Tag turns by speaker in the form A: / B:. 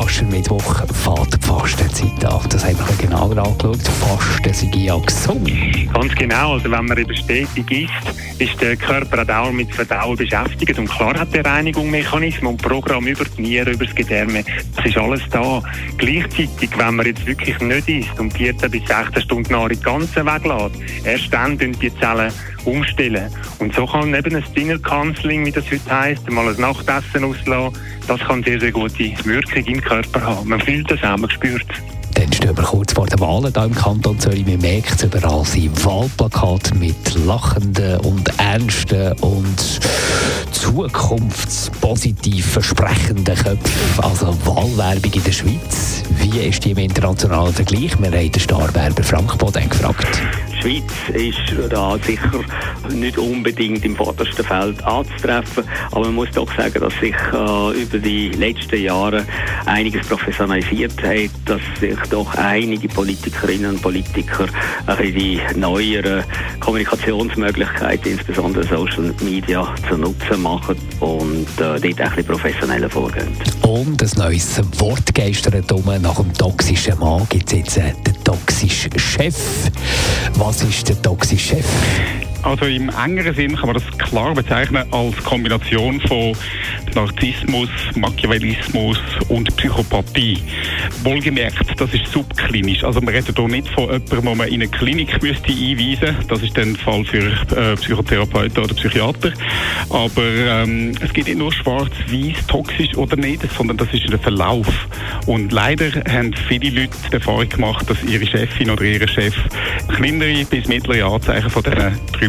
A: Aschermittwoch, fährt die Fastenzeit an. Das haben wir genauer angeschaut. Fasten sind ja gesund.
B: Ganz genau. Also wenn man eben stetig isst, ist der Körper auch mit Verdauung beschäftigt. Und klar hat der Reinigung Mechanismen und Programm über die Nieren, über das Gedärme. Das ist alles da. Gleichzeitig, wenn man jetzt wirklich nicht isst und 14 bis 16 Stunden Nahrung ganz weglässt, erst dann tun die Zellen umstellen. Und so kann eben ein Dinner Counseling, wie das heute heisst, mal ein Nachtessen auslassen, das kann sehr, sehr gute Wirkung im Körper haben. Man fühlt das auch, man spürt es.
A: Dann stehen wir kurz vor den Wahlen hier im Kanton Zürich. Man merkt es überall, sind Wahlplakate mit lachenden und ernsten und zukunftspositiv versprechenden Köpfen. Also Wahlwerbung in der Schweiz. Wie ist die im internationalen Vergleich? Wir haben den Starwerber Frank Boden gefragt.
C: Schweiz ist da sicher nicht unbedingt im vordersten Feld anzutreffen, aber man muss doch sagen, dass sich äh, über die letzten Jahre einiges professionalisiert hat, dass sich doch einige Politikerinnen und Politiker äh, die neueren Kommunikationsmöglichkeiten, insbesondere Social Media, zu nutzen machen und äh, dort ein bisschen professioneller vorgehen.
A: Und ein neues Wort. Nach dem toxischen Mann gibt es jetzt toxischen Chef. Was ist der toxische Chef?
D: Also im engeren Sinn kann man das klar bezeichnen als Kombination von Narzissmus, Machiavellismus und Psychopathie. Wohlgemerkt, das ist subklinisch. Also man redet hier nicht von jemandem, den man in eine Klinik müsste einweisen müsste. Das ist dann der Fall für äh, Psychotherapeuten oder Psychiater. Aber ähm, es geht nicht nur schwarz-weiß, toxisch oder nicht, sondern das ist ein Verlauf. Und leider haben viele Leute die Erfahrung gemacht, dass ihre Chefin oder ihr Chef kleinere bis mittlere Anzeichen von diesen drei